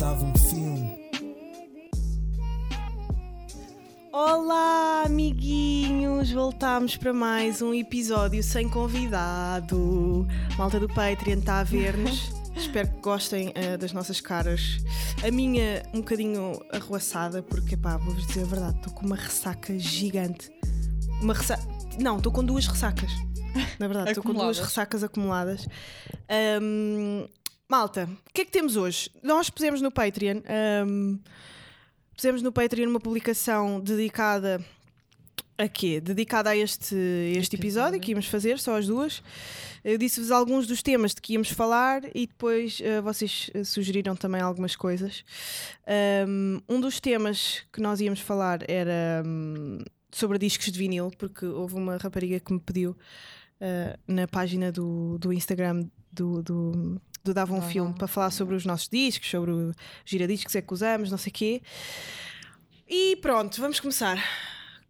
dava um filme. Olá, amiguinhos! Voltámos para mais um episódio sem convidado. Malta do Patreon está a ver-nos. Espero que gostem uh, das nossas caras. A minha, um bocadinho arruaçada, porque pá, vou-vos dizer a verdade, estou com uma ressaca gigante. Uma ressaca. Não, estou com duas ressacas. Na verdade, estou com duas ressacas acumuladas. Um, malta, o que é que temos hoje? Nós pusemos no Patreon. Um, Fizemos no Patreon uma publicação dedicada a quê? Dedicada a este, este episódio que íamos fazer, só as duas. Eu disse-vos alguns dos temas de que íamos falar e depois uh, vocês eh, sugeriram também algumas coisas. Um, um, dos temas que nós íamos falar era um, sobre discos de vinil, porque houve uma rapariga que me pediu uh, na página do, do Instagram do, do do Dava um Filme para falar sobre os nossos discos, sobre o giradiscos é que usamos, não sei o quê. E pronto, vamos começar.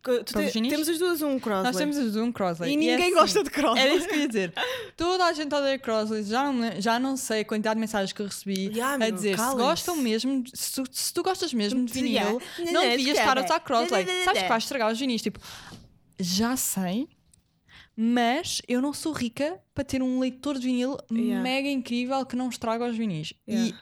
Te, temos as duas um Crosley. Nós temos as duas um Crosley. E, e ninguém é assim, gosta de Crosley. Era isso que eu ia dizer. Toda a gente odeia Crosley. Já não, já não sei a quantidade de mensagens que eu recebi yeah, a dizer se gostam mesmo, se, se, tu gostas mesmo de vinil, yeah. não devias estar a usar Crosley. Sabes que vais estragar os vinis. Tipo, já sei, mas eu não sou rica para ter um leitor de vinil yeah. mega incrível que não estraga os vinis. Yeah.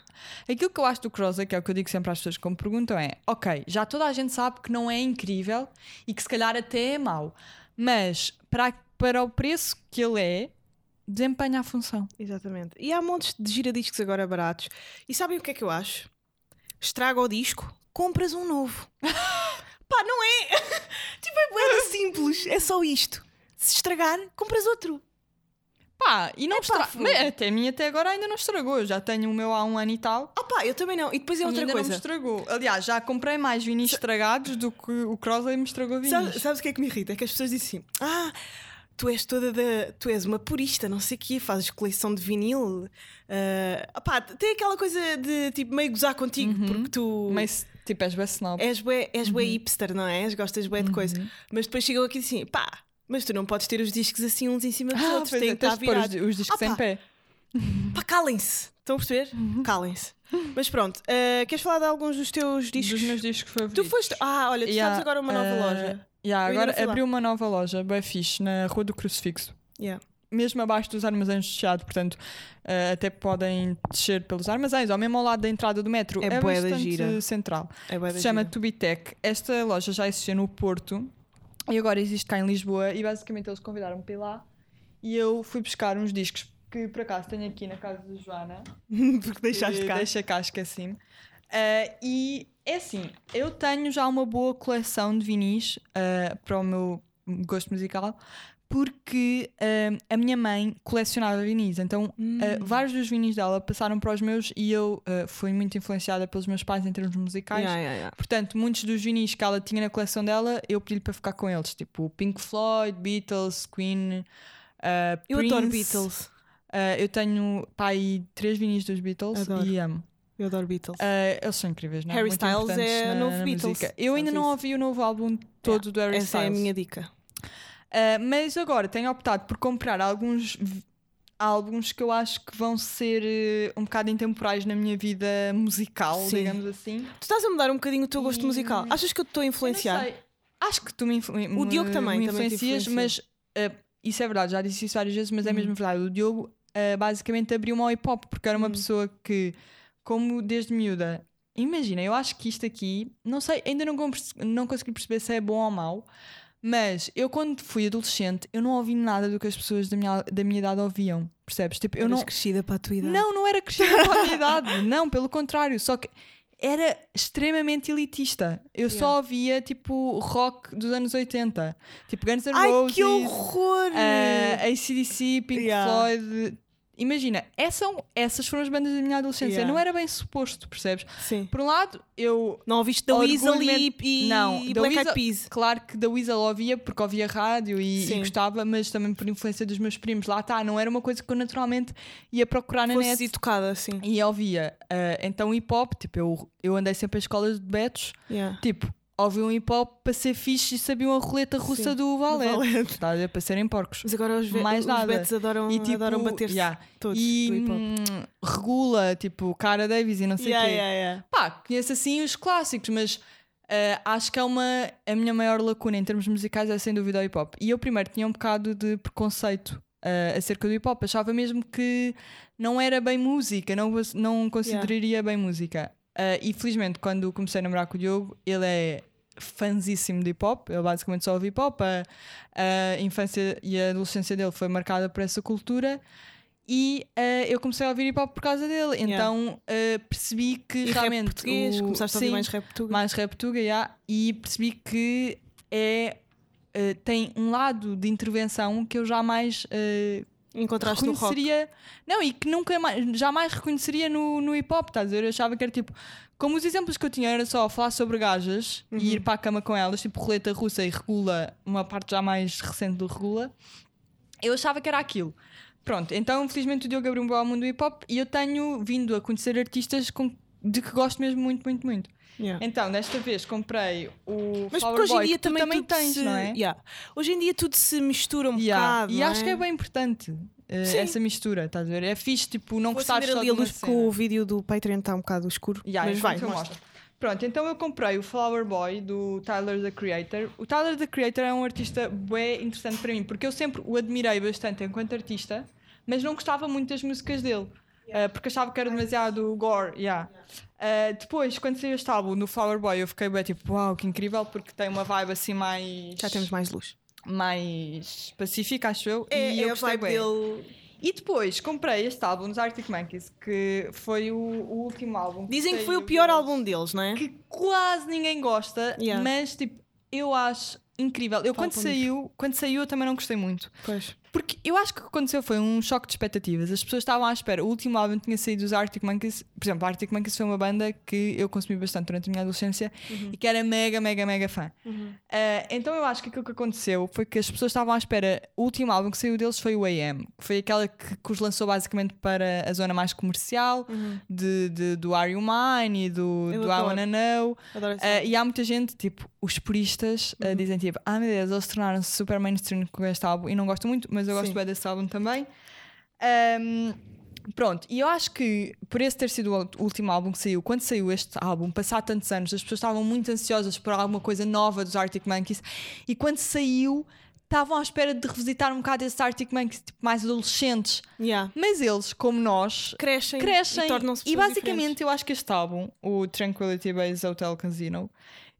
E aquilo que eu acho do Crosley, que é o que eu digo sempre às pessoas que me perguntam, é: ok, já toda a gente sabe que não é incrível e que se calhar até é mau, mas para, para o preço que ele é, desempenha a função. Exatamente. E há montes de giradiscos agora baratos. E sabem o que é que eu acho? Estraga o disco, compras um novo. Pá, não é? tipo, é simples, é só isto se estragar, compras outro. Pá, e não estragou. Até a mim até agora ainda não estragou. Eu já tenho o meu há um ano e tal. Ah pá, eu também não. E depois é outra ainda coisa. não me estragou. Aliás, já comprei mais vinis estragados do que o Crossley me estragou vinis. Sabes, sabes o que é que me irrita? É que as pessoas dizem assim: Ah, tu és toda da. Tu és uma purista, não sei o quê, fazes coleção de vinil. Uh, pá, tem aquela coisa de tipo meio gozar contigo, uhum. porque tu. Mas tipo, és bué snob. És bué, és bué uhum. hipster, não é? Gostas bué de coisa. Uhum. Mas depois chegam aqui assim: pá mas tu não podes ter os discos assim uns em cima dos ah, outros, tem é, que estar virados. Os, os discos ah, em pé. Pá, calem-se. Estão a perceber? Uhum. Calem-se. Mas pronto, uh, queres falar de alguns dos teus discos? Dos meus discos favoritos. Tu foste. Ah, olha, tu yeah, sabes agora uma nova uh, loja. Yeah, agora abriu uma nova loja, bem fixe, na Rua do Crucifixo. Yeah. Mesmo abaixo dos armazéns de Chiado, portanto, uh, até podem descer pelos armazéns, ou mesmo ao lado da entrada do metro. É, é bastante gira. central. É Se chama Tubitec. Esta loja já existia no Porto e agora existe cá em Lisboa e basicamente eles convidaram-me para ir lá e eu fui buscar uns discos que por acaso tenho aqui na casa da Joana. Porque deixaste cá. Deixa cá, esqueci-me. Uh, e é assim, eu tenho já uma boa coleção de vinis uh, para o meu gosto musical, porque uh, a minha mãe colecionava vinis, então hum. uh, vários dos vinis dela passaram para os meus e eu uh, fui muito influenciada pelos meus pais em termos musicais. Yeah, yeah, yeah. Portanto, muitos dos vinis que ela tinha na coleção dela, eu pedi-lhe para ficar com eles, tipo Pink Floyd, Beatles, Queen. eu Prince. adoro Beatles. eu tenho pai três vinis dos Beatles adoro. e amo. Eu adoro Beatles. eles são incríveis, não é? Harry Styles é o novo Beatles. Música. Eu ainda não ouvi o novo álbum todo do Harry Essa Styles. Essa é a minha dica. Uh, mas agora tenho optado por comprar alguns álbuns que eu acho que vão ser uh, um bocado intemporais na minha vida musical, Sim. digamos assim. Tu estás a mudar um bocadinho o teu gosto e... musical. Achas que eu te estou a influenciar? Acho que tu me, influ o Diogo também, me influencias, também mas uh, isso é verdade, já disse isso várias vezes, mas uhum. é mesmo verdade. O Diogo basicamente abriu-me ao hip hop porque era uma uhum. pessoa que, como desde miúda, imagina, eu acho que isto aqui, não sei, ainda não, não consegui perceber se é bom ou mau. Mas eu, quando fui adolescente, eu não ouvi nada do que as pessoas da minha, da minha idade ouviam. Percebes? Tipo, eu não. crescida para a tua idade. Não, não era crescida para a minha idade. Não, pelo contrário. Só que era extremamente elitista. Eu yeah. só ouvia tipo rock dos anos 80. Tipo Guns N' Ai, Roses. que horror! Uh, ACDC, Pink yeah. Floyd imagina, essas, essas foram as bandas da minha adolescência. Yeah. Não era bem suposto, percebes? Sim. Por um lado, eu. Não ouviste da Weasel e, não, e Black Eyed Peas. Claro que da Weasel ouvia porque ouvia rádio e, e, gostava, mas também por influência dos meus primos. Lá está, não era uma coisa que eu naturalmente ia procurar na Fosse net. tocada, sim. E ouvia. Uh, então hip hop, tipo, eu, eu andei sempre em escolas de betos. Yeah. Tipo, ouviam hip hop para ser fixe e sabiam a roleta russa Sim, do Valete. Está a para serem porcos. Mas agora os, Mais os nada. betos adoram, e, tipo, adoram bater-se yeah. todos e, do hip hop. Hum, regula, tipo, Cara Davis e não sei o yeah, quê. Yeah, yeah. Pá, conheço assim os clássicos, mas uh, acho que é uma. A minha maior lacuna em termos musicais é sem dúvida o hip hop. E eu primeiro tinha um bocado de preconceito uh, acerca do hip hop. Achava mesmo que não era bem música, não, não consideraria yeah. bem música. Uh, e felizmente, quando comecei a namorar com o Diogo, ele é fãzíssimo de hip hop, ele basicamente só ouve hip hop. A, a infância e a adolescência dele foi marcada por essa cultura. E uh, eu comecei a ouvir hip hop por causa dele. Yeah. Então uh, percebi que e realmente. Rap português, o, começaste a ouvir mais rap português. Mais rap português, yeah, e percebi que é uh, tem um lado de intervenção que eu jamais encontraste no rock. Não, e que nunca mais, jamais reconheceria no, no hip hop, estás a ver? Eu achava que era tipo. Como os exemplos que eu tinha era só falar sobre gajas uhum. e ir para a cama com elas, tipo roleta russa e regula, uma parte já mais recente do regula, eu achava que era aquilo. Pronto, então felizmente o Diogo abriu um bom mundo do hip hop e eu tenho vindo a conhecer artistas com, de que gosto mesmo muito, muito, muito. Yeah. Então, desta vez comprei o Mas Flower hoje Boy, em dia também, também tens, se... não é? Yeah. Hoje em dia tudo se mistura um yeah. bocado. E acho é? que é bem importante. Uh, essa mistura, estás a ver? É fixe, tipo, não gostar só ali a luz porque o vídeo do Patreon está um bocado escuro. Yeah, mas vai, mostra. Pronto, então eu comprei o Flower Boy do Tyler the Creator. O Tyler the Creator é um artista bem interessante para mim, porque eu sempre o admirei bastante enquanto artista, mas não gostava muito das músicas dele. Uh, porque achava que era demasiado gore. Yeah. Uh, depois, quando saiu este álbum no Flower Boy, eu fiquei bem tipo, uau, que incrível, porque tem uma vibe assim mais. Já temos mais luz. Mais pacífica, acho eu. É, e eu é vibe bem. dele. E depois comprei este álbum dos Arctic Monkeys, que foi o, o último álbum. Que Dizem que foi o pior álbum deles, não é? Que quase ninguém gosta, yeah. mas tipo, eu acho incrível. Eu quando saiu, quando saiu eu também não gostei muito. Pois. Porque eu acho que o que aconteceu foi um choque de expectativas. As pessoas estavam à espera. O último álbum tinha saído dos Arctic Monkeys. Por exemplo, Arctic Monkeys foi uma banda que eu consumi bastante durante a minha adolescência uhum. e que era mega, mega, mega fã. Uhum. Uh, então eu acho que aquilo que aconteceu foi que as pessoas estavam à espera. O último álbum que saiu deles foi o AM, que foi aquela que, que os lançou basicamente para a zona mais comercial uhum. de, de, do Are You Mine e do, do I Wanna Know. Uh, e há muita gente, tipo, os puristas uh, dizem tipo, ah meu Deus, eles tornaram-se super mainstream com este álbum e não gosto muito, mas eu gosto bem desse álbum também. Um, pronto, e eu acho que por esse ter sido o último álbum que saiu, quando saiu este álbum, passado tantos anos, as pessoas estavam muito ansiosas por alguma coisa nova dos Arctic Monkeys e quando saiu estavam à espera de revisitar um bocado esses Arctic Monkeys tipo, mais adolescentes. Yeah. Mas eles, como nós, crescem, crescem e tornam-se E basicamente diferentes. eu acho que este álbum, o Tranquility Base Hotel Casino,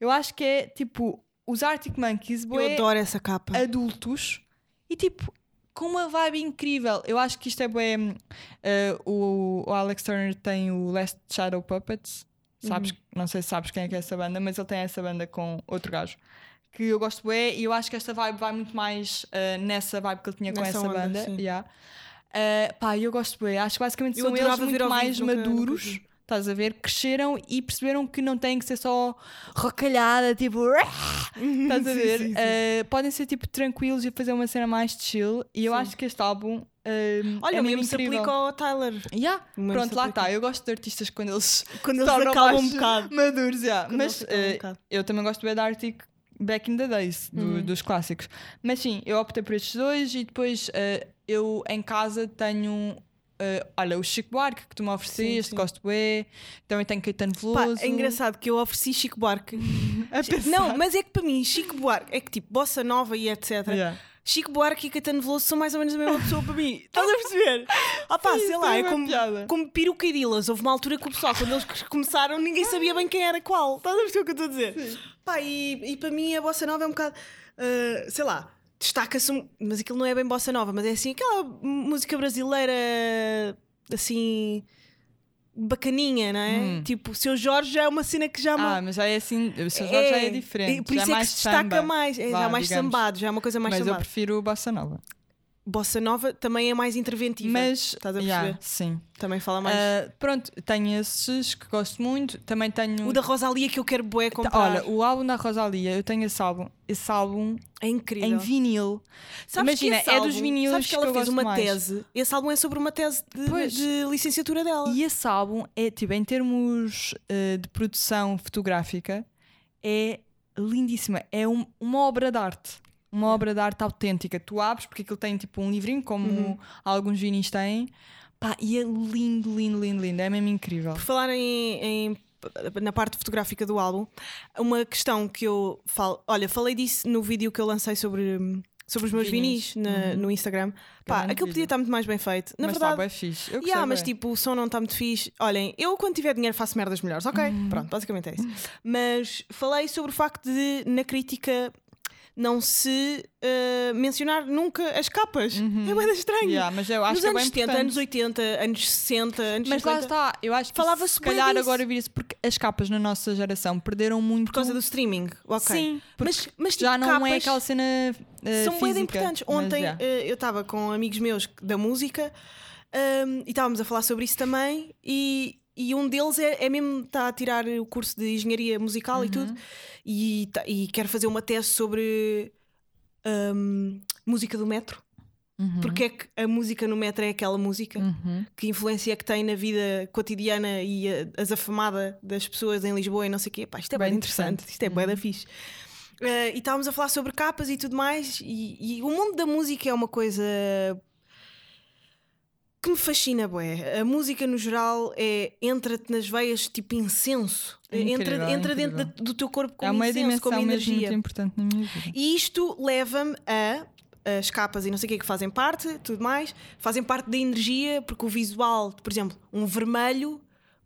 eu acho que é tipo os Arctic Monkeys, eu adoro essa capa. Adultos e tipo com uma vibe incrível. Eu acho que isto é bem. Uh, o, o, Alex Turner tem o Last Shadow Puppets. Sabes? Uhum. Não sei se sabes quem é que é essa banda, mas ele tem essa banda com outro gajo. Que eu gosto bem e eu acho que esta vibe vai muito mais uh, nessa vibe que ele tinha com nessa essa onda, banda. Yeah. Uh, pá, eu gosto bem. Acho que basicamente eu são eles muito mais maduros Estás a ver? Cresceram e perceberam que não tem que ser só rocalhada, tipo. Estás a ver? Sim, sim, sim. Uh, podem ser tipo tranquilos e fazer uma cena mais chill. E eu acho que este álbum. Uh, Olha, é o mesmo se aplica ao Tyler. Yeah. Pronto, lá está. Eu gosto de artistas quando eles, quando eles acalmam um bocado. Maduros, yeah. Mas uh, um eu também gosto de ver Arctic back in the days, do, uhum. dos clássicos. Mas sim, eu optei por estes dois e depois eu em casa tenho Uh, olha, o Chico Buarque que tu me ofereceste, sim, sim. gosto bem. Também tenho Caetano Veloso. Pá, é engraçado que eu ofereci Chico Buarque. não, mas é que para mim, Chico Buarque é que tipo, bossa nova e etc. Yeah. Chico Buarque e Caetano Veloso são mais ou menos a mesma pessoa para mim. Estás a perceber? Ah pá, sei lá, é como, como Piruca e Dilas. Houve uma altura que o pessoal, quando eles começaram, ninguém sabia bem quem era qual. Estás a perceber o que eu estou a dizer? Sim. Pá, e, e para mim a bossa nova é um bocado, uh, sei lá, destaca-se, um, mas aquilo não é bem bossa nova, mas é assim aquela música brasileira assim bacaninha, não é? Hum. Tipo, o seu Jorge já é uma cena que já. Ah, mas já é assim, o seu Jorge é, já é diferente. Por isso é, é que se destaca samba. mais, é, Vá, já mais digamos. sambado, já é uma coisa mais mas. Mas eu prefiro bossa nova bossa nova também é mais interventiva. Mas, estás a perceber? Yeah, sim. Também fala mais. Uh, pronto, tenho esses que gosto muito. Também tenho. O da Rosalia que eu quero bué comprar. Olha, o álbum da Rosalia, eu tenho esse álbum. Esse álbum é incrível. Em vinil. Sabes Imagina, é dos vinilos sabes que ela que fez uma mais. tese. Esse álbum é sobre uma tese de, de, licenciatura dela. E esse álbum é, tipo, em termos uh, de produção fotográfica, é lindíssima. É um, uma obra de arte. Uma obra de arte autêntica. Tu abres, porque aquilo tem tipo um livrinho, como uhum. alguns vinis têm. Pá, e é lindo, lindo, lindo, lindo. É mesmo incrível. Por falar em, em na parte fotográfica do álbum, uma questão que eu falo, olha, falei disso no vídeo que eu lancei sobre sobre os meus vinis, na, uhum. no Instagram. Pá, aquilo podia estar muito mais bem feito. Na mas verdade, tá fixe. Eu yeah, mas tipo, o som não está muito fixe. Olhem, eu quando tiver dinheiro faço merdas melhores, ok? Uhum. Pronto, basicamente é isso. Mas falei sobre o facto de, na crítica, não se uh, mencionar nunca as capas. Uhum. É bem estranho. Yeah, mas eu acho Nos que é anos é 70, anos 80, anos 60, anos mas 50. Mas lá está, eu acho que falava se calhar disso. agora vira-se porque as capas na nossa geração perderam muito. Por causa do streaming, ok. Sim, mas, mas tipo, já não é aquela cena. Uh, são bem importantes. Ontem mas, uh, eu estava com amigos meus da música um, e estávamos a falar sobre isso também. E, e um deles é, é mesmo está a tirar o curso de engenharia musical uhum. e tudo e, tá, e quer fazer uma tese sobre um, música do metro. Uhum. Porque é que a música no metro é aquela música? Uhum. Que influência é que tem na vida cotidiana e a, as afamadas das pessoas em Lisboa e não sei o quê? Pá, isto é bem, bem interessante. Isto é uhum. bem da fixe. Uh, e estávamos a falar sobre capas e tudo mais. E, e, o mundo da música é uma coisa que me fascina, bué. A música no geral é entra-te nas veias tipo incenso. É incrível, entra entra dentro do teu corpo como é uma incenso, dimensão como energia. muito importante na minha vida. E isto leva-me a as capas e não sei o que que fazem parte, tudo mais, fazem parte da energia, porque o visual, por exemplo, um vermelho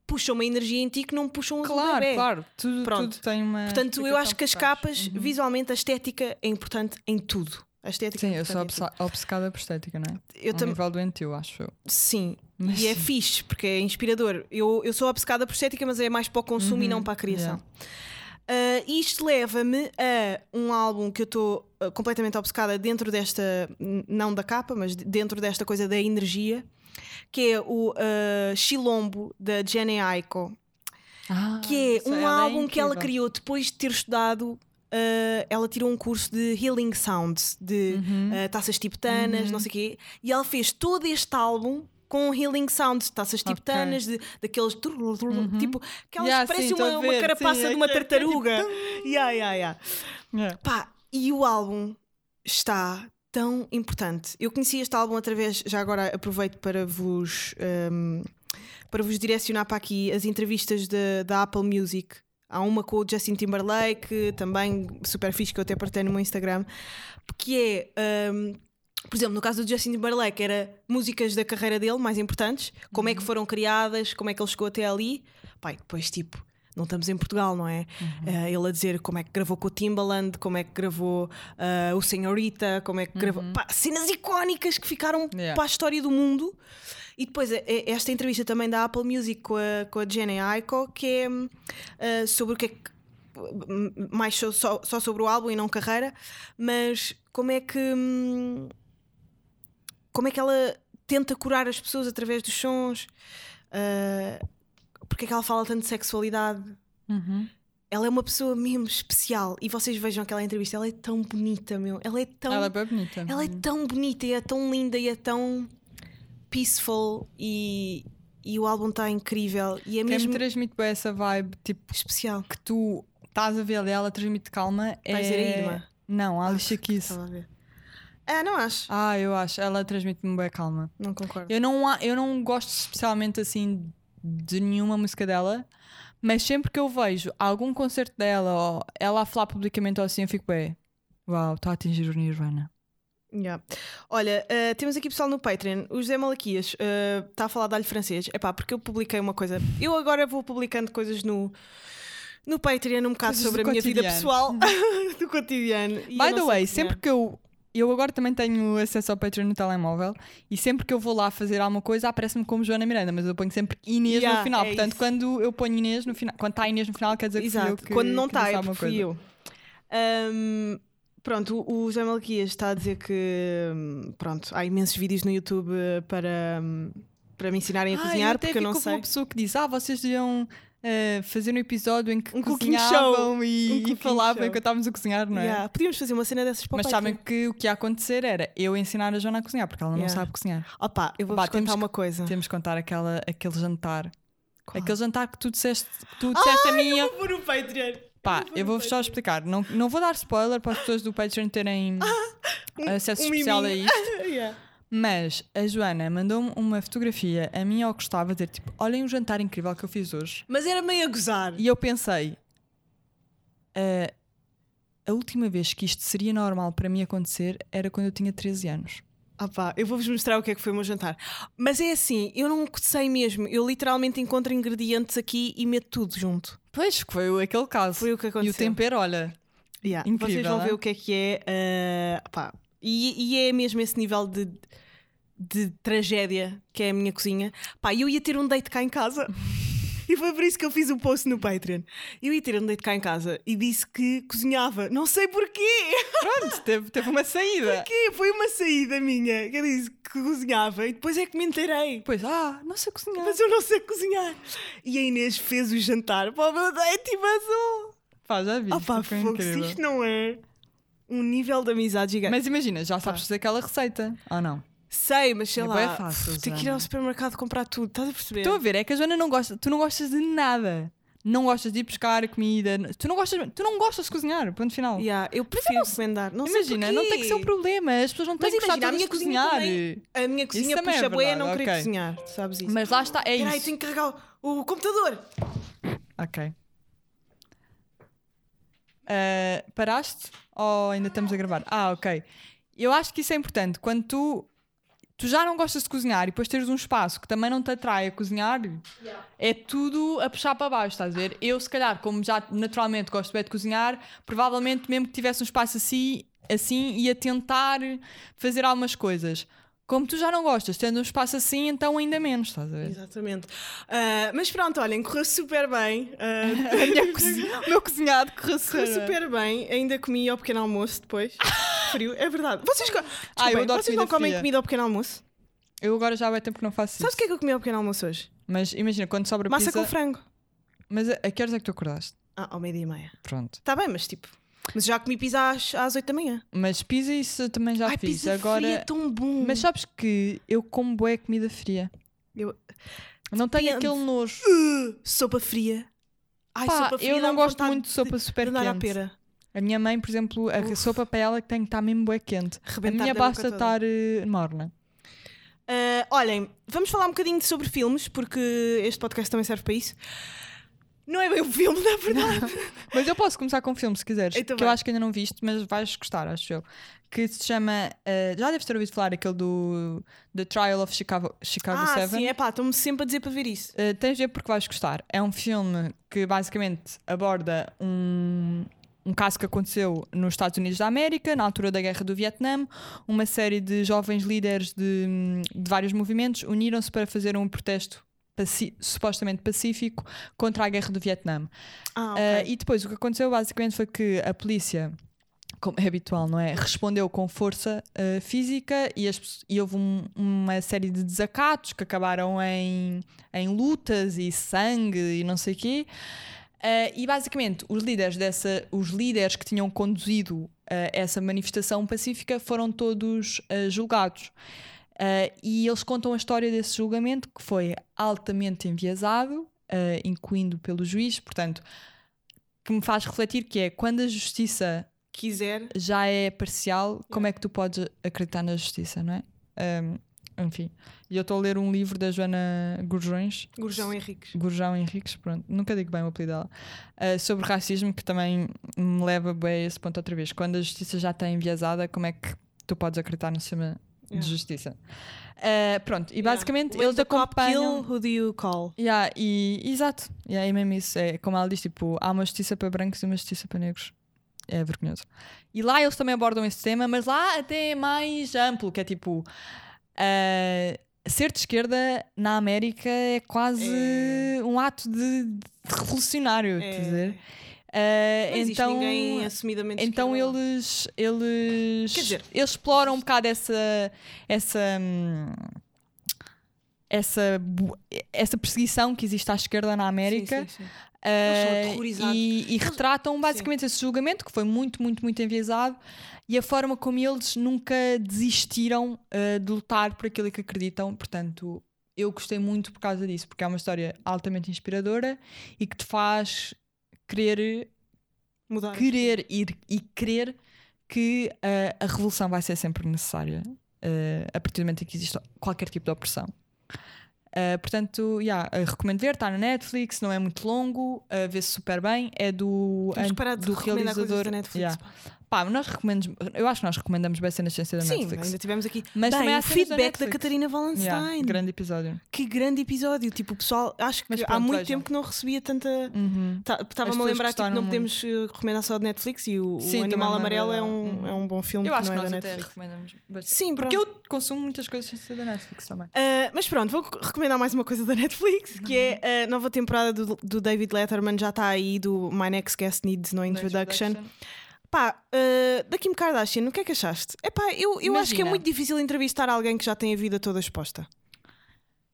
puxa uma energia em ti que não puxa um Claro, bebê. claro, tudo, Pronto. tudo tem uma. Portanto, eu acho que as capas, uhum. visualmente, a estética é importante em tudo. A estética Sim, eu sou obcecada por estética, não é? Eu também. nível doentio, acho eu. Sim, mas... e é fixe, porque é inspirador. Eu, eu sou obcecada por estética, mas é mais para o consumo uhum. e não para a criação. Yeah. Uh, isto leva-me a um álbum que eu estou uh, completamente obcecada dentro desta, não da capa, mas dentro desta coisa da energia, que é o uh, Chilombo da Jenny Aiko. Ah, que é um é álbum é que ela criou depois de ter estudado Uh, ela tirou um curso de Healing Sounds, de uhum. uh, taças tibetanas, uhum. não sei o quê, e ela fez todo este álbum com Healing Sounds, taças tibetanas, okay. de, daqueles uhum. tipo, que elas yeah, parecem uma, uma, carapaça sim, de uma tartaruga. Yeah, yeah, yeah. yeah. Pá, e o álbum está tão importante. Eu conheci este álbum através, já agora aproveito para vos. Um, para vos direcionar para aqui as entrevistas da Apple Music Há uma com o Justin Timberlake, também super fixe, que eu até partilhei no meu Instagram, que é. Um, por exemplo, no caso do Justin Timberlake, era músicas da carreira dele mais importantes, como é que uhum. foram criadas, como é que ele chegou até ali. Pai, depois, tipo, não estamos em Portugal, não é? Uhum. Uh, ele a dizer como é que gravou com o Timbaland, como é que gravou uh, o Senhorita, como é que gravou. Uhum. Pá, cenas icónicas que ficaram yeah. para a história do mundo. E depois é esta entrevista também da Apple Music com a, com a Jenny Aiko, que é uh, sobre o que é que. mais só, só sobre o álbum e não carreira, mas como é que. Hum, como é que ela tenta curar as pessoas através dos sons? Uh, porque é que ela fala tanto de sexualidade? Uhum. Ela é uma pessoa mesmo especial e vocês vejam aquela entrevista, ela é tão bonita, meu. Ela é tão. Ela é bem bonita. Ela é tão bonita e é tão linda e é tão peaceful e, e o álbum está incrível. E é mesmo. Quem me transmite bem essa vibe, tipo. Especial. Que tu estás a ver dela, transmite calma. É... Vais dizer a Irma? Não, a Alicia Keys. Ah, não acho. Ah, eu acho. Ela transmite-me bem calma. Não concordo. Eu não, eu não gosto especialmente assim de nenhuma música dela, mas sempre que eu vejo algum concerto dela ou ela a falar publicamente ou assim, eu fico bem. Uau, está a atingir o Nirvana. Yeah. Olha, uh, temos aqui pessoal no Patreon. O José Malaquias está uh, a falar de alho francês. É pá, porque eu publiquei uma coisa. Eu agora vou publicando coisas no, no Patreon, um bocado coisas sobre a minha vida pessoal, do cotidiano. By the way, sempre que eu. Eu agora também tenho acesso ao Patreon no telemóvel e sempre que eu vou lá fazer alguma coisa aparece-me como Joana Miranda, mas eu ponho sempre Inês yeah, no final. É Portanto, isso. quando eu ponho Inês no final, quando está Inês no final, quer dizer que Exato. fui eu que. Quando não está, é porque fui eu. Um, Pronto, o José Malquias está a dizer que pronto, há imensos vídeos no YouTube para, para me ensinarem a ah, cozinhar, eu porque eu não sei. uma pessoa que diz: Ah, vocês deviam uh, fazer um episódio em que um cozinhavam e, um e falavam enquanto estávamos a cozinhar, não é? Yeah, podíamos fazer uma cena dessas para Mas sabem que o que ia acontecer era eu ensinar a Joana a cozinhar, porque ela yeah. não sabe cozinhar. Opa, eu vou Opa, contar uma coisa. Temos que contar aquela, aquele jantar. Qual? Aquele jantar que tu disseste, tu disseste a mim. Eu vou no Patreon. Pá, eu vou-vos só explicar. Não, não vou dar spoiler para as pessoas do Patreon terem ah, acesso um especial miminho. a isto. yeah. Mas a Joana mandou-me uma fotografia a mim ao que estava a dizer tipo, olhem o jantar incrível que eu fiz hoje. Mas era meio a gozar. E eu pensei, uh, a última vez que isto seria normal para mim acontecer era quando eu tinha 13 anos. Ah pá, eu vou-vos mostrar o que é que foi o meu jantar. Mas é assim, eu não sei mesmo. Eu literalmente encontro ingredientes aqui e meto tudo junto. Pois, foi aquele caso. Foi o que aconteceu. E o tempero, olha. Yeah. Incrível, Vocês vão ver é? o que é que é. Uh, pá. E, e, é mesmo esse nível de, de tragédia que é a minha cozinha. Pá, eu ia ter um date cá em casa. E foi por isso que eu fiz o um post no Patreon. Eu ia ter um date cá em casa e disse que cozinhava. Não sei porquê. Pronto, teve, teve uma saída. Porquê? Foi uma saída minha. Que eu disse que cozinhava e depois é que me enterei. Pois, ah, não sei cozinhar. Mas eu não sei cozinhar. E a Inês fez o jantar para o meu date e vazou. Pá, já vi. Ah, pá, fogo, se isto não é um nível de amizade gigante. Mas imagina, já sabes fazer aquela receita, ou não? Sei, mas sei é lá. É fácil. Tem que ir ao supermercado comprar tudo, estás a perceber? Estou a ver, é que a Joana não gosta, tu não gostas de nada. Não gostas de ir buscar comida, tu não gostas, tu não gostas de cozinhar, ponto final. Yeah, eu prefiro não, encomendar. Não imagina, não tem que ser um problema, as pessoas não têm que gostar de cozinhar. Também, a minha cozinha isso puxa é boia não querer okay. cozinhar, sabes isso? Mas lá está, é Peraí, isso. tenho que carregar o, o computador. Ok. Uh, paraste ou ainda estamos a gravar? Ah, ok. Eu acho que isso é importante. Quando tu tu já não gostas de cozinhar e depois teres um espaço que também não te atrai a cozinhar, yeah. é tudo a puxar para baixo, estás a ver? Eu, se calhar, como já naturalmente gosto bem de cozinhar, provavelmente mesmo que tivesse um espaço assim, assim ia tentar fazer algumas coisas. Como tu já não gostas, tendo um espaço assim, então ainda menos, estás a ver? Exatamente. Uh, mas pronto, olhem, correu super bem. Uh... o meu cozinhado correu super, correu super bem. Ainda comi ao pequeno almoço depois. Frio, é verdade. Vocês, ah, eu vocês não comem fria. comida ao pequeno almoço? Eu agora já há tempo que não faço Sabes isso. o que é que eu comi ao pequeno almoço hoje? Mas imagina, quando sobra Massa pizza... com frango. Mas a, a que horas é que tu acordaste? Ah, ao meio-dia e meia. Pronto. Está bem, mas tipo... Mas já comi pizza às, às 8 da manhã. Mas pizza isso também já Ai, fiz. Pizza Agora... fria é tão bom. Mas sabes que eu como boa comida fria. Eu... Não tenho aquele nojo. Uh, sopa fria. Ai, Pá, sopa fria eu não gosto muito de sopa super de, quente. A, pera. a minha mãe, por exemplo, a Uf. sopa para ela que tem que estar mesmo boa quente. Rebentar a minha basta estar uh, morna. Uh, olhem, vamos falar um bocadinho sobre filmes, porque este podcast também serve para isso. Não é bem um filme, na verdade. Mas eu posso começar com um filme se quiseres. Então que vai. eu acho que ainda não viste, mas vais gostar, acho eu. Que se chama. Uh, já deves ter ouvido falar aquele do The Trial of Chicago, Chicago ah, 7. Sim, é pá, estou-me sempre a dizer para ver isso. Uh, tens de ver porque vais gostar. É um filme que basicamente aborda um, um caso que aconteceu nos Estados Unidos da América, na altura da Guerra do Vietnã. Uma série de jovens líderes de, de vários movimentos uniram-se para fazer um protesto supostamente pacífico contra a guerra do Vietnã. Ah, okay. uh, e depois o que aconteceu basicamente foi que a polícia como é habitual, não é? Respondeu com força uh, física e, as, e houve um, uma série de desacatos que acabaram em, em lutas e sangue e não sei o quê. Uh, e basicamente os líderes dessa, os líderes que tinham conduzido essa manifestação pacífica foram todos julgados. Uh, e eles contam a história desse julgamento que foi altamente enviesado, uh, incluindo pelo juiz, portanto, que me faz refletir que é quando a justiça quiser já é parcial, yeah. como é que tu podes acreditar na justiça, não é? Um, enfim, e eu estou a ler um livro da Joana Gurjões. Gurjão Henriques. Gurjão Henriques, pronto, nunca digo bem o apelido dela. Uh, sobre racismo, que também me leva bem a esse ponto outra vez. Quando a justiça já está enviesada, como é que tu podes acreditar no sistema de justiça. Uh, pronto, e basicamente yeah. eles acompanham. Kill, who do you call? Yeah, e, exato, yeah, é mesmo isso. É, como ela diz: tipo, há uma justiça para brancos e uma justiça para negros. É vergonhoso. E lá eles também abordam esse tema, mas lá até é mais amplo, que é tipo. Uh, ser de esquerda na América é quase é. um ato de, de revolucionário, é. quer dizer. Uh, então, ninguém assumidamente então eles eles dizer, eles exploram um bocado essa essa essa essa perseguição que existe à esquerda na América sim, sim, sim. Uh, e, e, retratam basicamente esse julgamento que foi muito muito muito enviesado e a forma como eles nunca desistiram uh, de lutar por aquilo que acreditam. Portanto eu gostei muito por causa disso porque é uma história altamente inspiradora e que te faz querer Mudar querer ir e querer que uh, a revolução vai ser sempre necessária uh, a partir do momento em que existe qualquer tipo de opressão. Uh, portanto, yeah, recomendo ver, está na Netflix, não é muito longo, uh, vê-se super bem, é do, do realizador. Netflix, yeah. Pá, nós recomendamos, eu acho que nós recomendamos bem cenas sem ser da Sim, Netflix. ainda tivemos aqui. Mas bem, o feedback da, da, Catarina Wallenstein. Yeah, grande episódio. Que grande episódio. Tipo, o pessoal, acho que pronto, há muito vejam. tempo que não recebia tanta. Uhum. Estava-me a lembrar que tipo, não podemos. Eh, recomendar só de Netflix e o, Sim, o Animal Amarelo é um, uhum. é um bom filme eu que não é da Netflix. recomendamos bastante. Sim, porque eu consumo muitas coisas sem ser da Netflix também. Uh, mas pronto, vou recomendar mais uma coisa da Netflix, que é a nova temporada do, do David Letterman, já está aí, do My Next Guest Needs No Introduction. Pá, uh, da Kim Kardashian, o que é que achaste? Epá, eu, eu acho que é muito difícil entrevistar alguém que já tem a vida toda exposta.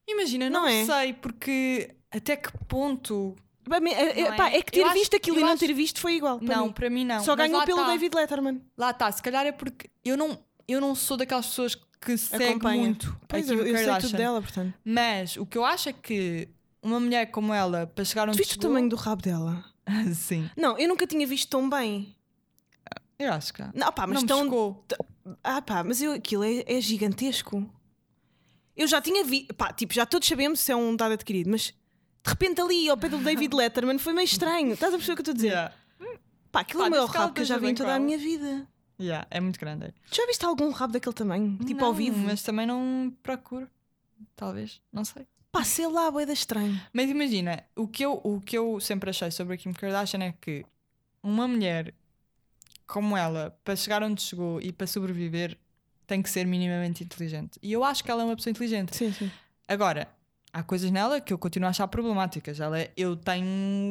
Imagina, não, não é? sei, porque até que ponto. É, epá, é? é? que ter eu visto acho, aquilo e não acho... ter visto foi igual. Para não, mim. para mim não. Só ganhou pelo tá. David Letterman. Lá está, se calhar é porque eu não, eu não sou daquelas pessoas que seguem muito pois eu, eu sei tudo dela, portanto. Mas o que eu acho é que uma mulher como ela, para chegar onde tu viste chegou... o tamanho do rabo dela? Sim. Não, eu nunca tinha visto tão bem. Eu acho que. Não, pá, mas não tão. Ah, pá, mas eu, aquilo é, é gigantesco. Eu já tinha visto. Pá, tipo, já todos sabemos se é um dado adquirido, mas de repente ali ao pé do David Letterman foi meio estranho. Estás a perceber o que eu estou a dizer? Yeah. Pá, aquilo é o maior rabo que eu já vi em toda a minha vida. Yeah, é muito grande. Já viste algum rabo daquele tamanho? Tipo não, ao vivo? Mas também não procuro. Talvez, não sei. Pá, sei lá, boeda estranho. Mas imagina, o que, eu, o que eu sempre achei sobre a Kim Kardashian é que uma mulher como ela, para chegar onde chegou e para sobreviver, tem que ser minimamente inteligente. E eu acho que ela é uma pessoa inteligente. Sim, sim. Agora, há coisas nela que eu continuo a achar problemáticas. Ela é, eu tenho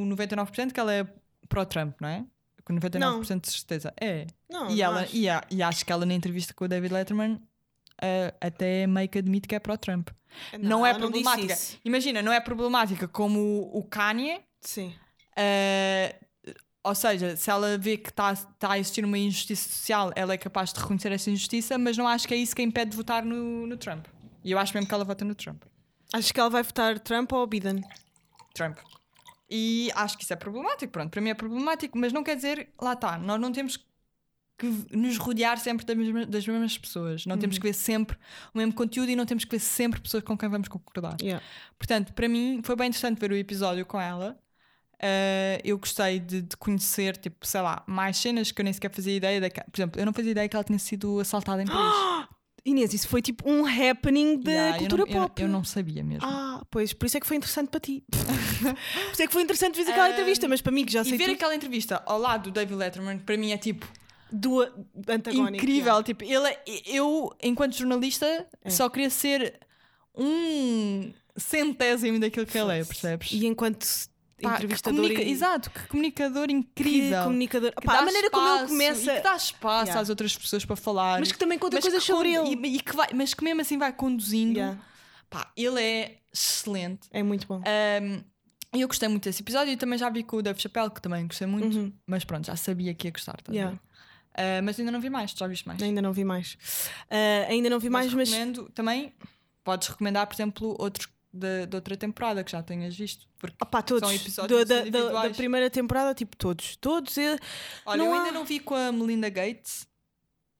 99% que ela é pró-Trump, não é? Com 99% não. de certeza. É. Não, e, não ela, acho. E, a, e acho que ela na entrevista com o David Letterman uh, até meio que admite que é pró-Trump. Não, não, é problemática. Imagina, não é problemática como o Kanye. Sim. Uh, ou seja, se ela vê que está tá a existir uma injustiça social, ela é capaz de reconhecer essa injustiça, mas não acho que é isso que impede de votar no, no Trump. E eu acho mesmo que ela vota no Trump. Acho que ela vai votar Trump ou Biden? Trump. E acho que isso é problemático. Pronto, para mim é problemático, mas não quer dizer, lá está, nós não temos que nos rodear sempre das mesmas, das mesmas pessoas. Não uhum. temos que ver sempre o mesmo conteúdo e não temos que ver sempre pessoas com quem vamos concordar. Yeah. Portanto, para mim foi bem interessante ver o episódio com ela Uh, eu gostei de, de, conhecer, tipo, sei lá, mais cenas que eu nem sequer fazia ideia. De, por exemplo, eu não fazia ideia que ela tinha sido assaltada em Paris. Inês, isso foi tipo um happening da yeah, cultura eu não, pop. Eu, eu, não sabia mesmo. Ah, pois, por isso é que foi interessante para ti. por isso é que foi interessante ver aquela uh, entrevista, mas para mim que já sei. E ver tudo. aquela entrevista ao lado do David Letterman, para mim é tipo. Do antagónico. Incrível, yeah. tipo, ele, eu, enquanto jornalista, é. só queria ser um centésimo daquilo que ele é, percebes? E enquanto Pá, entrevistador. Comunica... E... Exato, que comunicador incrível. Que comunicador. Que Pá, a maneira espaço, como ele começa. que dá espaço yeah. às outras pessoas para falar. Mas que também conta coisas sobre ele. E, e, que vai, mas que mesmo assim vai conduzindo. Yeah. Pá, ele é excelente. É muito bom. Um, eu gostei muito desse episódio e também já vi com o Dave Chappelle, que também gostei muito. Uhum. Mas pronto, já sabia que ia gostar. Tá yeah. Uh, mas ainda não vi mais, já viste mais? Ainda não vi mais. Uh, ainda não vi mas mais, recomendo mas. Também podes recomendar, por exemplo, outros da, da outra temporada que já tenhas visto. Porque Opa, todos. são episódios da, da, da, primeira temporada, tipo, todos. Todos. Eu, Olha, eu ainda não vi com a Melinda Gates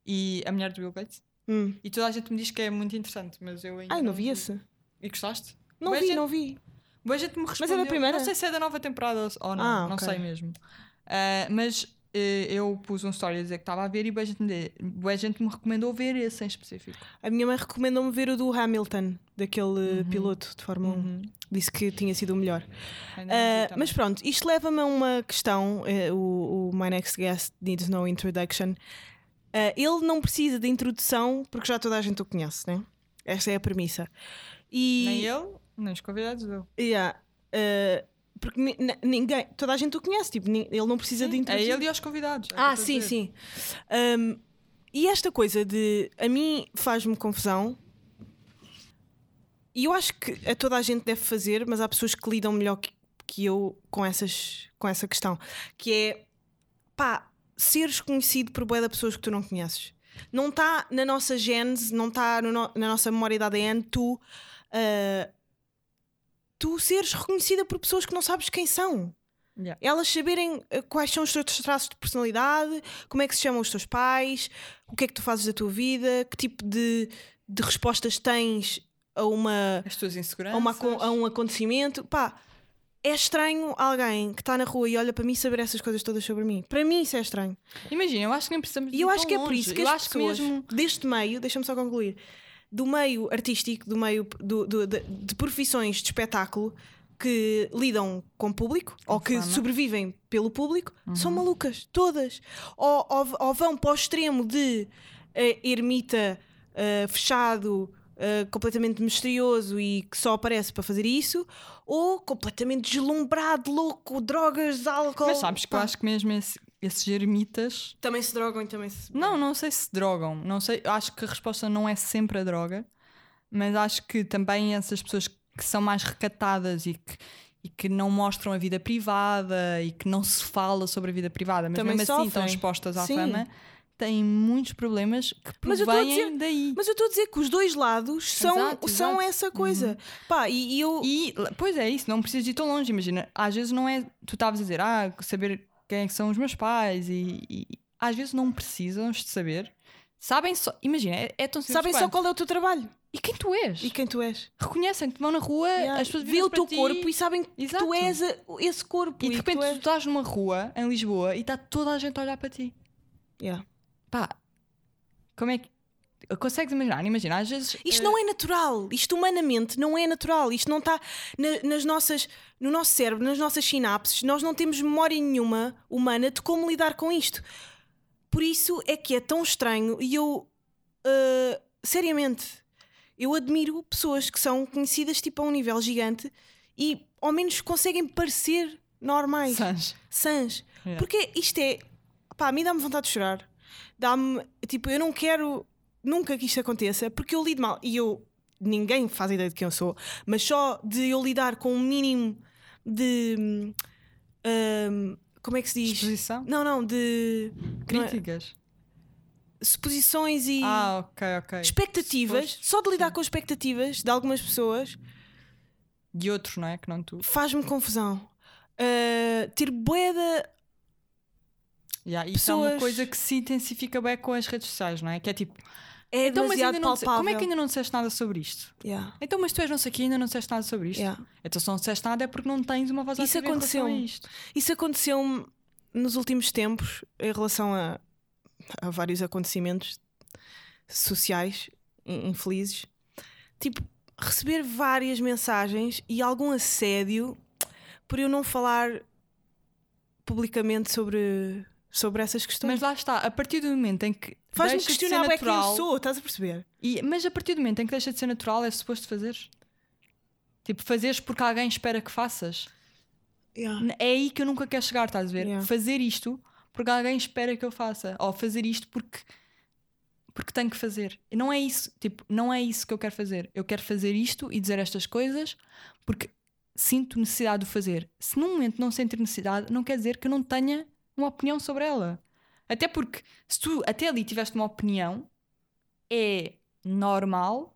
e a mulher do Bill Gates. Hum. E toda a gente me diz que é muito interessante, mas eu ainda. Ah, não, não vi, esse. E gostaste? Não Boa vi, gente, não vi. Boa gente me respondeu. Mas é da primeira? Não sei se é da nova temporada ou não, ah, não okay. sei mesmo. Uh, mas eu pus um story a dizer que estava a ver e boa gente, boa gente me recomendou ver esse em específico. A minha mãe recomendou-me ver o do Hamilton, daquele uhum. piloto de Fórmula 1. Uhum. Disse que tinha sido o melhor. Uh, mas pronto, isto leva-me a uma questão: uh, o, o My Next Guest Needs No Introduction. Uh, ele não precisa de introdução porque já toda a gente o conhece, né? Esta é a premissa. E... Nem ele, nem os convidados dele. Yeah. Porque ninguém, toda a gente o conhece, tipo, ele não precisa sim, de introdução. É ele e os convidados. É ah, sim, sim. Um, e esta coisa de a mim faz-me confusão. E eu acho que a toda a gente deve fazer, mas há pessoas que lidam melhor que, que eu com, essas, com essa questão. Que é pá, seres conhecido por boa de pessoas que tu não conheces. Não está na nossa gênese, não está no, na nossa memória de ADN, tu uh, tu seres reconhecida por pessoas que não sabes quem são. Yeah. Elas saberem eh, quais são os teus traços de personalidade, como é que se chamam os teus pais, o que é que tu fazes da tua vida, que tipo de, de respostas tens a uma. As tuas inseguranças. A, uma, a um acontecimento. Pá, é estranho alguém que está na rua e olha para mim saber essas coisas todas sobre mim. Para mim isso é estranho. Imagina, eu acho que nem precisamos E eu acho que é por isso que eu as pessoas mesmo... deste meio, deixa-me só concluir, do meio artístico, do meio do, do, de, de, profissões de espetáculo que lidam com público com ou que sobrevivem pelo público, uhum. são malucas, todas. Ou, ou, ou, vão para o extremo de uh, ermita, uh, fechado, uh, completamente misterioso e que só aparece para fazer isso, ou completamente deslumbrado, louco, drogas, álcool. Mas sabes que eu acho que mesmo esse, esses ermitas também se drogam e também se. Não, não sei se drogam. Não sei, acho que a resposta não é sempre a droga, mas acho que também essas pessoas que são mais recatadas e que, e que não mostram a vida privada e que não se fala sobre a vida privada, mas também mesmo assim estão expostas à Sim. fama têm muitos problemas que provêm dizer, daí. Mas eu estou a dizer que os dois lados são, exato, são exato. essa coisa. Uhum. Pá, e, e, eu. E, pois é, isso, não precisas ir tão longe. Imagina, às vezes não é. Tu estavas a dizer, ah, saber quem é que são os meus pais, e, e às vezes não precisam de saber. Sabem só. Imagina, é, é tão simples. Sabem quanto. só qual é o teu trabalho. E quem tu és? E quem tu és? Reconhecem-te, vão na rua, yeah. as pessoas vê o teu corpo e sabem que Exato. tu és a, esse corpo. E de repente tu, és... tu estás numa rua em Lisboa e está toda a gente a olhar para ti. Yeah. Pá, como é que. Consegues imaginar? Imagina, às vezes. Isto uh... não é natural. Isto humanamente não é natural. Isto não está na, nas nossas, no nosso cérebro, nas nossas sinapses. Nós não temos memória nenhuma humana de como lidar com isto. Por isso é que é tão estranho e eu. Uh, seriamente, eu admiro pessoas que são conhecidas tipo a um nível gigante e ao menos conseguem parecer normais. Sans. Sans. Yeah. Porque isto é. Pá, a mim dá-me vontade de chorar dá-me. Tipo, eu não quero nunca que isto aconteça porque eu lido mal. E eu. Ninguém faz ideia de quem eu sou, mas só de eu lidar com um mínimo de. Um, como é que se diz? Exposição? Não, não, de. Críticas. Suposições e. Ah, ok, ok. Expectativas. Só de lidar com expectativas de algumas pessoas. De outros, não é? Que não tu. Faz-me confusão. Uh, ter boeda Yeah, isso pessoas... é uma coisa que se intensifica bem com as redes sociais, não é? Que é tipo. É então, mas ainda não como é que ainda não disseste nada sobre isto? Yeah. Então, mas tu és não sei aqui ainda não disseste nada sobre isto? Yeah. Então, se não disseste nada é porque não tens uma voz isso aconteceu isto. Isso aconteceu nos últimos tempos em relação a, a vários acontecimentos sociais infelizes. Tipo, receber várias mensagens e algum assédio por eu não falar publicamente sobre sobre essas questões. Mas lá está, a partir do momento em que. Faz-me questionar o é quem eu sou, estás a perceber? E, mas a partir do momento em que deixa de ser natural, é suposto fazeres. Tipo, fazeres porque alguém espera que faças. Yeah. É aí que eu nunca quero chegar, estás a ver? Yeah. Fazer isto porque alguém espera que eu faça. Ou fazer isto porque porque tenho que fazer. Não é isso, tipo, não é isso que eu quero fazer. Eu quero fazer isto e dizer estas coisas porque sinto necessidade de fazer. Se num momento não sentir necessidade, não quer dizer que eu não tenha uma opinião sobre ela. Até porque se tu até ali tiveste uma opinião, é normal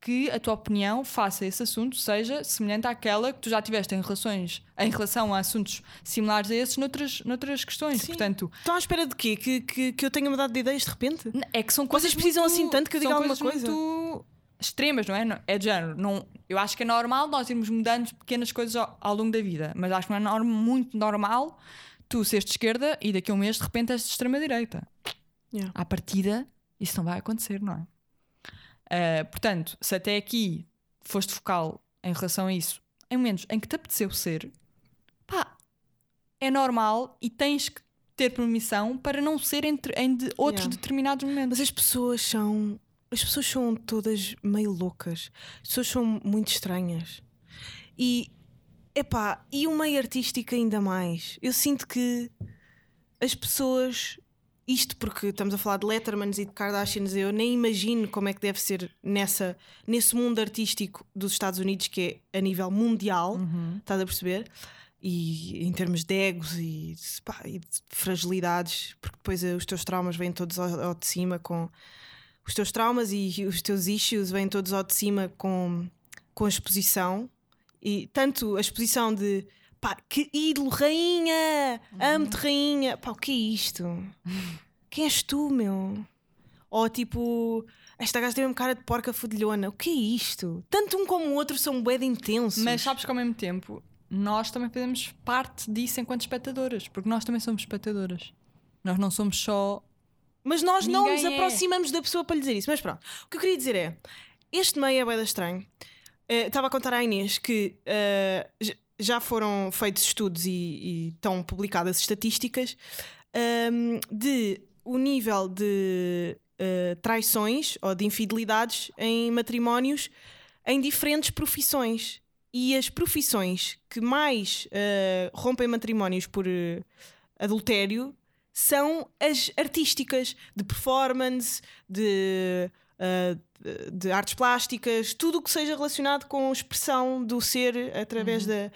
que a tua opinião faça esse assunto seja semelhante àquela que tu já tiveste em relações em relação a assuntos similares a esses noutras, noutras questões. Sim. Portanto, estão à espera de quê? Que, que, que eu tenha mudado de ideias de repente? É que são coisas Vocês precisam muito, assim tanto que eu diga alguma coisa. Muito extremas, não é? É de género. Não, eu acho que é normal nós irmos mudando pequenas coisas ao, ao longo da vida, mas acho que não é norm, muito normal tu seres de esquerda e daqui a um mês de repente és de extrema-direita. Yeah. À partida, isso não vai acontecer, não é? Uh, portanto, se até aqui foste focal em relação a isso, em momentos em que te apeteceu ser, pá, é normal e tens que ter permissão para não ser entre, em de outros yeah. determinados momentos. Mas as pessoas são. As pessoas são todas meio loucas. As pessoas são muito estranhas. E Epá, e o meio artístico ainda mais. Eu sinto que as pessoas. Isto porque estamos a falar de Lettermans e de Kardashians, eu nem imagino como é que deve ser nessa, nesse mundo artístico dos Estados Unidos, que é a nível mundial, uhum. estás a perceber? E em termos de egos e, pá, e de fragilidades, porque depois os teus traumas vêm todos ao, ao de cima com. Os teus traumas e os teus issues vêm todos ao de cima com, com a exposição e tanto a exposição de pá, que ídolo, rainha, uhum. amo-te, rainha. Pá, o que é isto? Quem és tu, meu? Ou tipo, esta gaja tem mesmo cara de porca fodilhona. O que é isto? Tanto um como o outro são bué intensos. Mas sabes que ao mesmo tempo, nós também fazemos parte disso enquanto espectadoras, porque nós também somos espectadoras. Nós não somos só. Mas nós Ninguém não nos é. aproximamos da pessoa para lhe dizer isso. Mas pronto, o que eu queria dizer é: este meio é bué estranho. Uh, estava a contar à Inês que uh, já foram feitos estudos e, e estão publicadas estatísticas um, ehm, de o nível de uh, traições ou de infidelidades em matrimónios em diferentes profissões. E as profissões que mais uh, rompem matrimónios por uh, adultério são as artísticas, de performance, de, uh, de artes plásticas, tudo o que seja relacionado com a expressão do ser através uhum. da.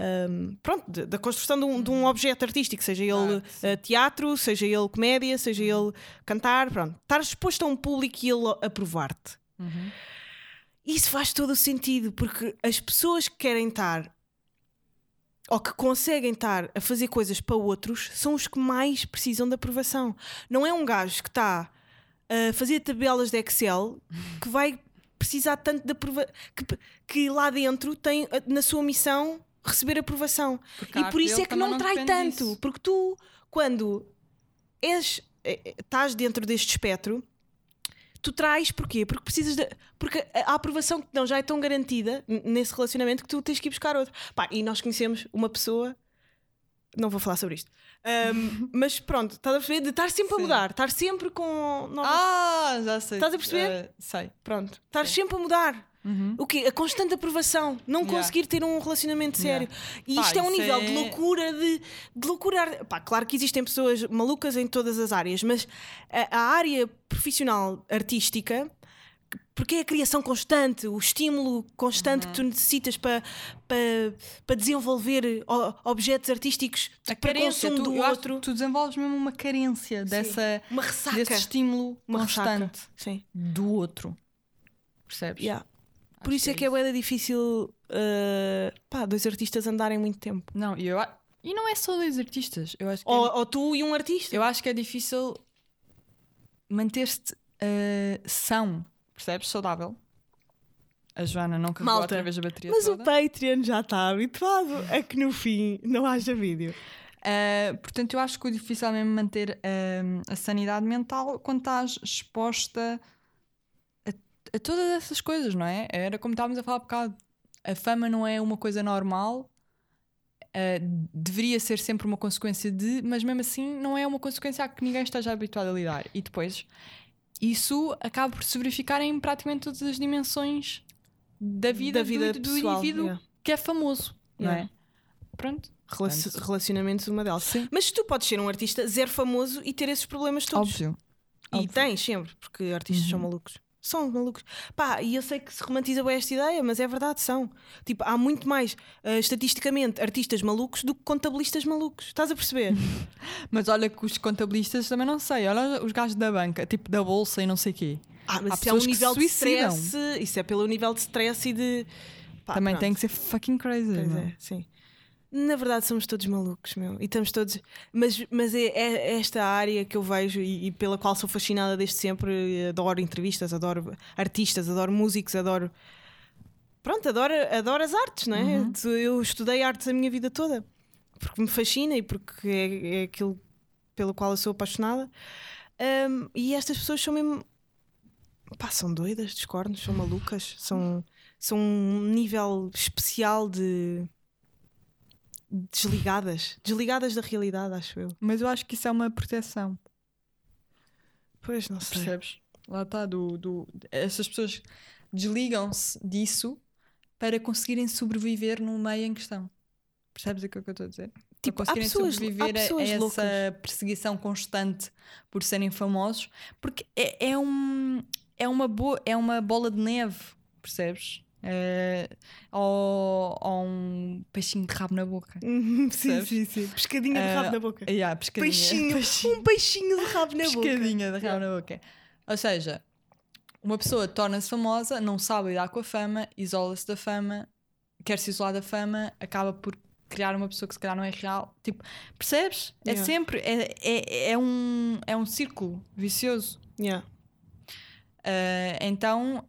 Um, pronto, da construção de um, de um, uhum. objeto artístico, seja ele uh, teatro, seja ele comédia, seja uhum. ele cantar, pronto. Estar exposto a um público e ele aprovar-te. Uhum. Isso faz todo o sentido, porque as pessoas que querem estar ou que conseguem estar a fazer coisas para outros são os que mais precisam de aprovação. Não é um gajo que está a fazer tabelas de Excel que vai precisar tanto de aprovação que, que lá dentro tem na sua missão receber aprovação. Porque e por isso é que não, não trai tanto. Disso. Porque tu, quando és, eh, eh, estás dentro deste espectro, tu traz porquê? Porque precisas de. Porque a aprovação que não já é tão garantida nesse relacionamento que tu tens que ir buscar outro. Pá, e nós conhecemos uma pessoa. Não vou falar sobre isto. Um, mas pronto, estás a perceber? De estar sempre Sim. a mudar, estar sempre com. Novas... Ah, já sei. Estás a perceber? Uh, sei. Pronto, estar sempre a mudar. Uhum. O quê? A constante aprovação. Não yeah. conseguir ter um relacionamento sério. Yeah. E isto Pá, é um nível é... de loucura de, de loucura. Pá, claro que existem pessoas malucas em todas as áreas, mas a, a área profissional artística porque é a criação constante, o estímulo constante uhum. que tu necessitas para, para, para desenvolver objetos artísticos a para carência, consumo tu, do outro. Tu desenvolves mesmo uma carência dessa, uma ressaca. desse estímulo uma constante do outro. Percebes? Yeah. Por isso é que é, é difícil uh, pá, dois artistas andarem muito tempo. Não, e eu e não é só dois artistas. Eu acho ou, é... ou tu e um artista. Eu acho que é difícil manter-te uh, são, percebes? Saudável. A Joana não carregou Malta, outra vez a bateria Mas toda. o Patreon já está habituado a que no fim não haja vídeo. Uh, portanto, eu acho que o difícil é mesmo manter uh, a sanidade mental quando estás exposta a todas essas coisas, não é? Era como estávamos a falar há bocado. A fama não é uma coisa normal, uh, deveria ser sempre uma consequência de, mas mesmo assim não é uma consequência a que ninguém esteja habituado a lidar. E depois isso acaba por se verificar em praticamente todas as dimensões da vida, da vida do, do pessoal, indivíduo yeah. que é famoso, yeah. não é? Pronto. Relac relacionamentos, uma delas. Sim. Mas tu podes ser um artista zero famoso e ter esses problemas todos. Óbvio. E Óbvio. tens sempre, porque artistas uhum. são malucos. São malucos. Pá, e eu sei que se romantiza bem esta ideia, mas é verdade, são. Tipo, há muito mais, uh, estatisticamente, artistas malucos do que contabilistas malucos. Estás a perceber? mas olha que os contabilistas também não sei. Olha os gajos da banca, tipo da bolsa e não sei o quê. Ah, mas há isso é um nível de stress. Isso é pelo nível de stress e de. Pá, também pronto. tem que ser fucking crazy. Pois é, sim. Na verdade, somos todos malucos, meu. E estamos todos. Mas, mas é, é esta área que eu vejo e, e, pela qual sou fascinada desde sempre. Adoro entrevistas, adoro artistas, adoro músicos, adoro. Pronto, adoro, adoro as artes, não é? Uhum. Eu estudei artes a minha vida toda porque me fascina e porque é, é aquilo pelo qual eu sou apaixonada. Um, e estas pessoas são mesmo. Pá, são doidas, discordes, são malucas, são, são um nível especial de desligadas, desligadas da realidade, acho eu. Mas eu acho que isso é uma proteção. Pois, não sei. Percebes? Lá está, do, do, essas pessoas desligam-se disso para conseguirem sobreviver no meio em questão. Percebes o que, é que eu estou a dizer? Tipo, para conseguirem pessoas, sobreviver a, a essa loucas. perseguição constante por serem famosos, porque é, é, um, é, uma, bo é uma bola de neve, percebes? Uh, ou, ou, um peixinho de rabo na boca. sim, sim, sim. Pescadinha de rabo uh, na boca. Yeah, pescadinha. Peixinho, peixinho. Um peixinho de rabo na pescadinha boca. Pescadinha de rabo na boca. Ou seja, uma pessoa torna-se famosa, não sabe lidar com a fama, isola-se da fama, quer se isolar da fama, acaba por criar uma pessoa que se calhar não é real. Tipo, percebes? É yeah. É sempre. É, é, é, um, é um círculo vicioso. Yeah. Uh, então,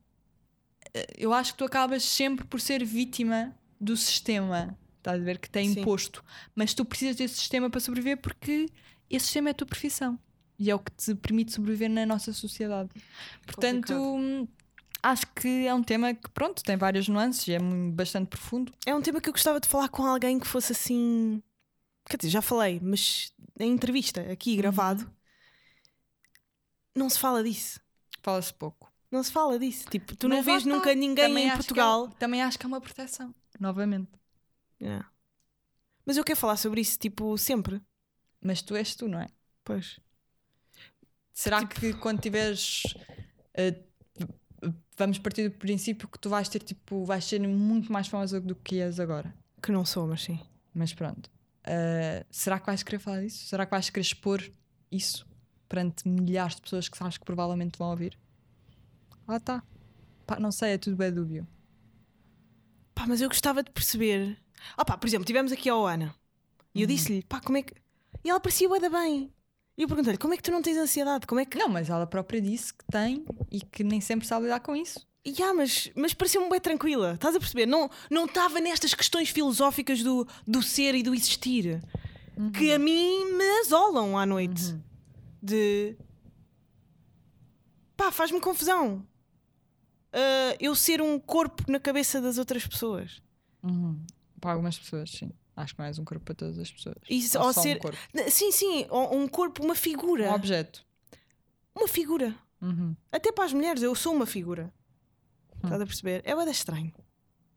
eu acho que tu acabas sempre por ser vítima do sistema. Estás a ver? Que tem imposto. Mas tu precisas desse sistema para sobreviver porque esse sistema é a tua profissão. E é o que te permite sobreviver na nossa sociedade. Portanto. Complicado acho que é um tema que, pronto, tem várias nuances e é bastante profundo. É um tema que eu gostava de falar com alguém que fosse assim. Quer dizer, já falei, mas em entrevista, aqui uhum. gravado, não se fala disso. Fala-se pouco. Não se fala disso. Tipo, tu mas não vês nunca ninguém também em é Portugal. É, também acho que é uma proteção, novamente. É. Mas eu quero falar sobre isso, tipo, sempre. Mas tu és tu, não é? Pois. Será tipo... que quando tiveres. Uh, vamos partir do princípio que tu vais ter tipo, vais ser muito mais famosa do que és agora. Que não sou, mas sim. Mas pronto. Uh, será que vais querer falar disso? Será que vais querer expor isso perante milhares de pessoas que sabes que provavelmente vão ouvir? Ah, tá. Pá, não sei, é tudo bem dúbio. Pá, mas eu gostava de perceber. Ah, pá, por exemplo, tivemos aqui a Ana e eu uhum. disse-lhe, pá, como é que. E ela parecia bué da bem. E eu perguntei-lhe, como é que tu não tens ansiedade? Como é que... Não, mas ela própria disse que tem e que nem sempre sabe lidar com isso. Yeah, mas, mas pareceu-me bem tranquila, estás a perceber? Não estava nestas questões filosóficas do, do ser e do existir uhum. que a mim me asolam à noite. Uhum. De pá, faz-me confusão uh, eu ser um corpo na cabeça das outras pessoas. Uhum. Para algumas pessoas, sim. Acho que mais um corpo para todas as pessoas. Isso, ou, ou ser, um corpo. Sim, sim, um corpo, uma figura. Um objeto. Uma figura. Uhum. Até para as mulheres, eu sou uma figura. Uhum. Estás a perceber? É bada estranho.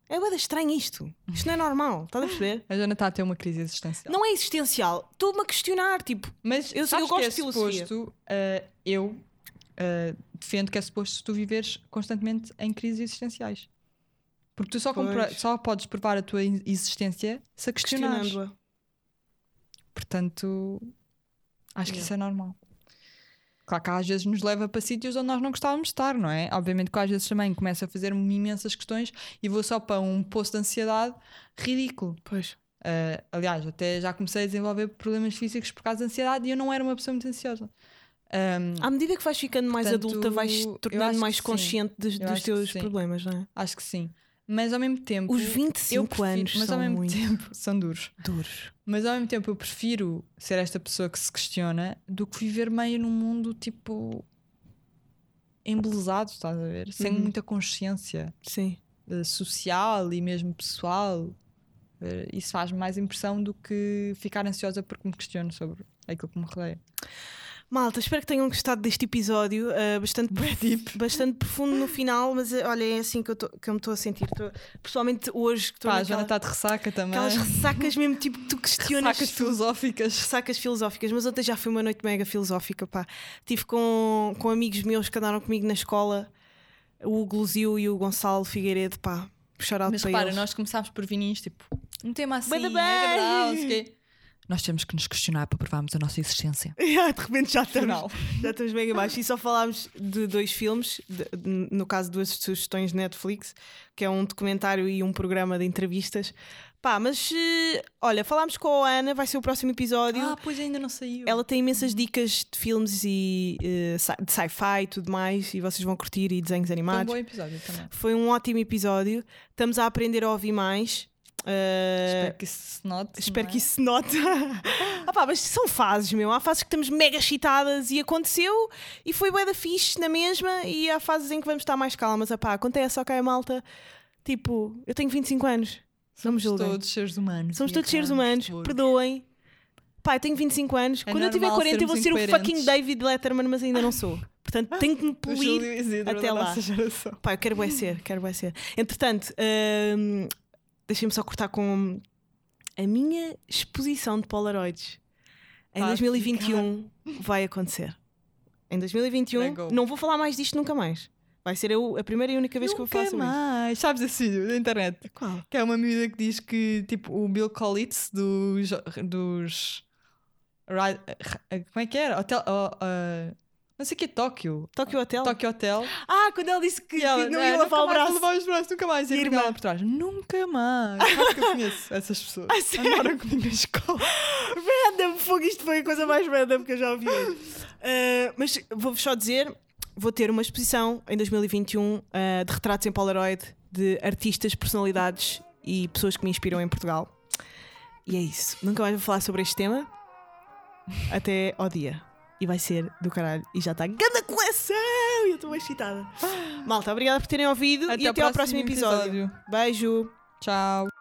É bada estranho isto. Isto não é normal. Estás a perceber? A Joana está a ter uma crise existencial. Não é existencial. Estou-me a questionar. Tipo, mas eu, eu gosto é de filosofia. Suposto, uh, eu uh, defendo que é suposto tu viveres constantemente em crises existenciais. Porque tu só, só podes provar a tua existência se a questionares. Portanto, acho yeah. que isso é normal. Claro que às vezes nos leva para sítios onde nós não gostávamos de estar, não é? Obviamente que às vezes também começo a fazer-me imensas questões e vou só para um posto de ansiedade ridículo. Pois. Uh, aliás, até já comecei a desenvolver problemas físicos por causa da ansiedade e eu não era uma pessoa muito ansiosa. Um, à medida que vais ficando mais portanto, adulta, vais tornando mais consciente dos, dos teus problemas, não é? Acho que sim. Mas ao mesmo tempo. Os 25 prefiro, anos mas ao mesmo muito... tempo são duros. Duros. Mas ao mesmo tempo eu prefiro ser esta pessoa que se questiona do que viver meio num mundo tipo. embelezado, estás a ver? Sem uhum. muita consciência. Sim. Uh, social e mesmo pessoal. Isso faz mais impressão do que ficar ansiosa porque me questiono sobre aquilo que me rodeia. Malta, espero que tenham gostado deste episódio, uh, bastante, bastante profundo no final, mas uh, olha, é assim que eu, tô, que eu me estou a sentir. Tô, pessoalmente hoje que estou. Pá, a Joana está de ressaca também. Aquelas ressacas mesmo, tipo, tu questionas. Ressacas filosóficas. Ressacas filosóficas, mas ontem já foi uma noite mega filosófica, pá. Estive com, com amigos meus que andaram comigo na escola, o Gluzio e o Gonçalo Figueiredo, pá. Puxar Mas repara, nós começámos por vininhos, tipo, um tema assim, bem, bem. é nós temos que nos questionar para provarmos a nossa existência. Yeah, de repente já estamos, já estamos mega baixo. E só falámos de dois filmes, de, no caso, duas sugestões de Netflix, que é um documentário e um programa de entrevistas. Pá, mas uh, olha, falámos com a Ana, vai ser o próximo episódio. Ah, pois ainda não saiu. Ela tem imensas dicas de filmes e uh, de sci-fi e tudo mais, e vocês vão curtir e desenhos animados. Foi um bom episódio também. Foi um ótimo episódio. Estamos a aprender a ouvir mais. Uh, espero que isso se note. Espero é? que isso se note. ah, pá, mas são fases, meu. Há fases que estamos mega excitadas e aconteceu e foi bué da fixe na mesma. E há fases em que vamos estar mais calmas. Ah, pá, acontece, ok, malta. Tipo, eu tenho 25 anos. Somos todos seres humanos. Somos todos seres humanos. Perdoem. Pá, eu tenho 25 anos. É Quando eu tiver 40, eu vou ser o fucking David Letterman, mas ainda não sou. Portanto, tenho que me polir até lá. Pá, eu quero bué ser, quero ser. Entretanto, uh, deixem-me só cortar com a minha exposição de Polaroids. Em 2021 vai acontecer. Em 2021, não vou falar mais disto nunca mais. Vai ser eu, a primeira e única vez nunca que eu faço mais. Isso. Sabes esse vídeo da internet? Qual? Que é uma miúda que diz que tipo o Bill Collins dos. dos. Como é que era? Hotel, uh, uh, Não sei o que é Tóquio. Tóquio Hotel? Tóquio Hotel. Ah, quando ela disse que, ela, não, ia lavar o braço. Lavar os braços, nunca mais. E, e ela por trás, nunca mais. Sabe que eu conheço essas pessoas. Ah, Andaram comigo na escola. Random, fogo, isto foi a coisa mais random que eu já ouvi. Uh, mas vou-vos só dizer, vou ter uma exposição em 2021 uh, de retratos em Polaroid de artistas, personalidades e pessoas que me inspiram em Portugal. E é isso. Nunca mais vou falar sobre este tema. Até ao dia. E vai ser do caralho. E já está grande coleção! E eu estou excitada. Malta, obrigada por terem ouvido até e até ao próximo episódio. episódio. Beijo. Tchau.